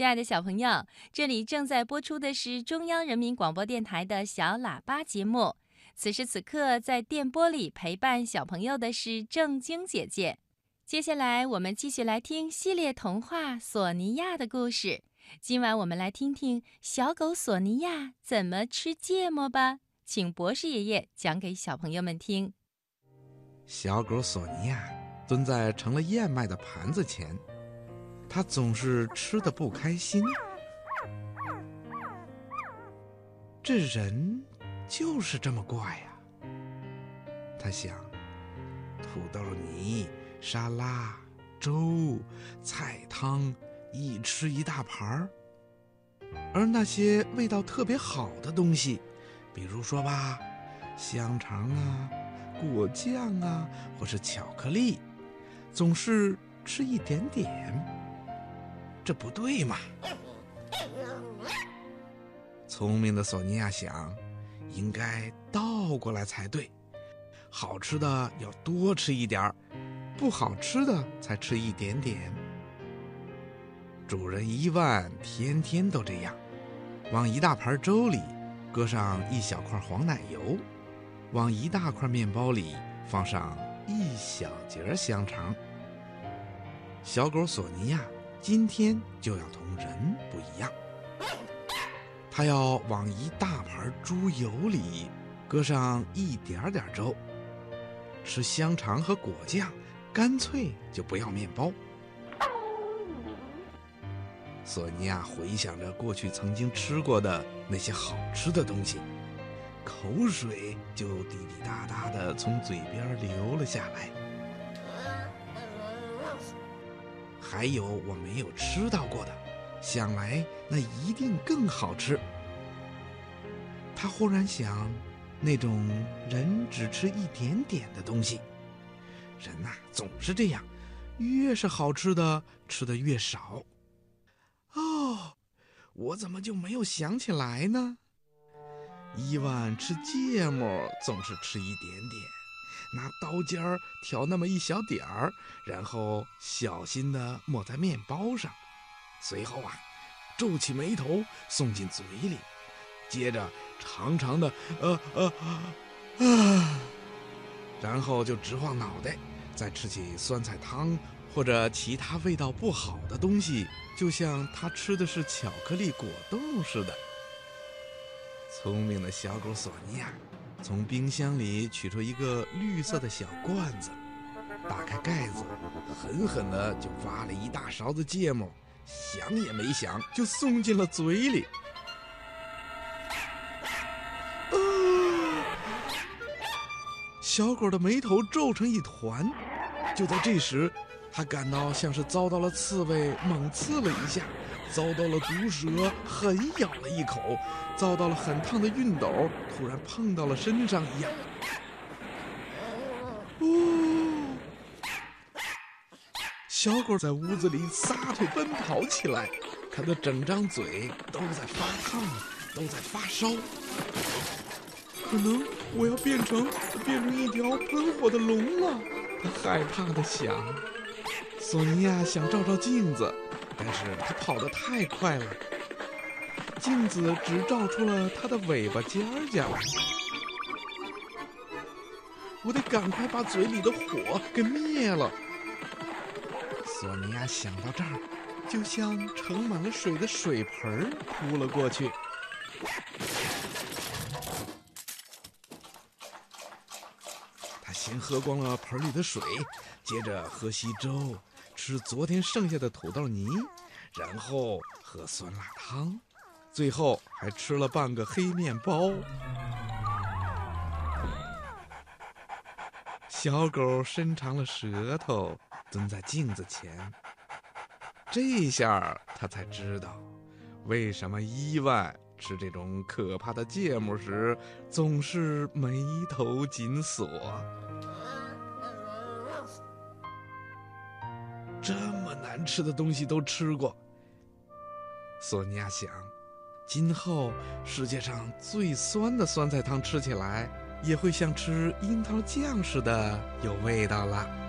亲爱的小朋友，这里正在播出的是中央人民广播电台的小喇叭节目。此时此刻，在电波里陪伴小朋友的是正晶姐姐。接下来，我们继续来听系列童话《索尼娅》的故事。今晚我们来听听小狗索尼娅怎么吃芥末吧。请博士爷爷讲给小朋友们听。小狗索尼娅蹲在盛了燕麦的盘子前，它总是吃的不开心。这人。就是这么怪呀，他想，土豆泥、沙拉、粥、菜汤，一吃一大盘儿。而那些味道特别好的东西，比如说吧，香肠啊、果酱啊，或是巧克力，总是吃一点点。这不对嘛！聪明的索尼娅想。应该倒过来才对，好吃的要多吃一点儿，不好吃的才吃一点点。主人伊万天天都这样，往一大盘粥里搁上一小块黄奶油，往一大块面包里放上一小节香肠。小狗索尼娅今天就要同人不一样。他要往一大盘猪油里搁上一点点粥，吃香肠和果酱，干脆就不要面包。索尼娅回想着过去曾经吃过的那些好吃的东西，口水就滴滴答答的从嘴边流了下来。还有我没有吃到过的。想来那一定更好吃。他忽然想，那种人只吃一点点的东西，人呐总是这样，越是好吃的吃的越少。哦，我怎么就没有想起来呢？伊万吃芥末总是吃一点点，拿刀尖儿挑那么一小点儿，然后小心的抹在面包上。随后啊，皱起眉头送进嘴里，接着长长的呃呃啊，然后就直晃脑袋，再吃起酸菜汤或者其他味道不好的东西，就像他吃的是巧克力果冻似的。聪明的小狗索尼娅从冰箱里取出一个绿色的小罐子，打开盖子，狠狠地就挖了一大勺子芥末。想也没想，就送进了嘴里。小狗的眉头皱成一团。就在这时，它感到像是遭到了刺猬猛刺了一下，遭到了毒蛇狠咬了一口，遭到了很烫的熨斗突然碰到了身上一样。小狗在屋子里撒腿奔跑起来，它的整张嘴都在发烫，都在发烧。可能我要变成变成一条喷火的龙了，它害怕的想。索尼娅想照照镜子，但是它跑得太快了，镜子只照出了它的尾巴尖尖。我得赶快把嘴里的火给灭了。索尼娅想到这儿，就像盛满了水的水盆扑了过去。他先喝光了盆里的水，接着喝稀粥，吃昨天剩下的土豆泥，然后喝酸辣汤，最后还吃了半个黑面包。小狗伸长了舌头。蹲在镜子前，这下他才知道，为什么伊万吃这种可怕的芥末时总是眉头紧锁。这么难吃的东西都吃过，索尼娅想，今后世界上最酸的酸菜汤吃起来也会像吃樱桃酱似的有味道了。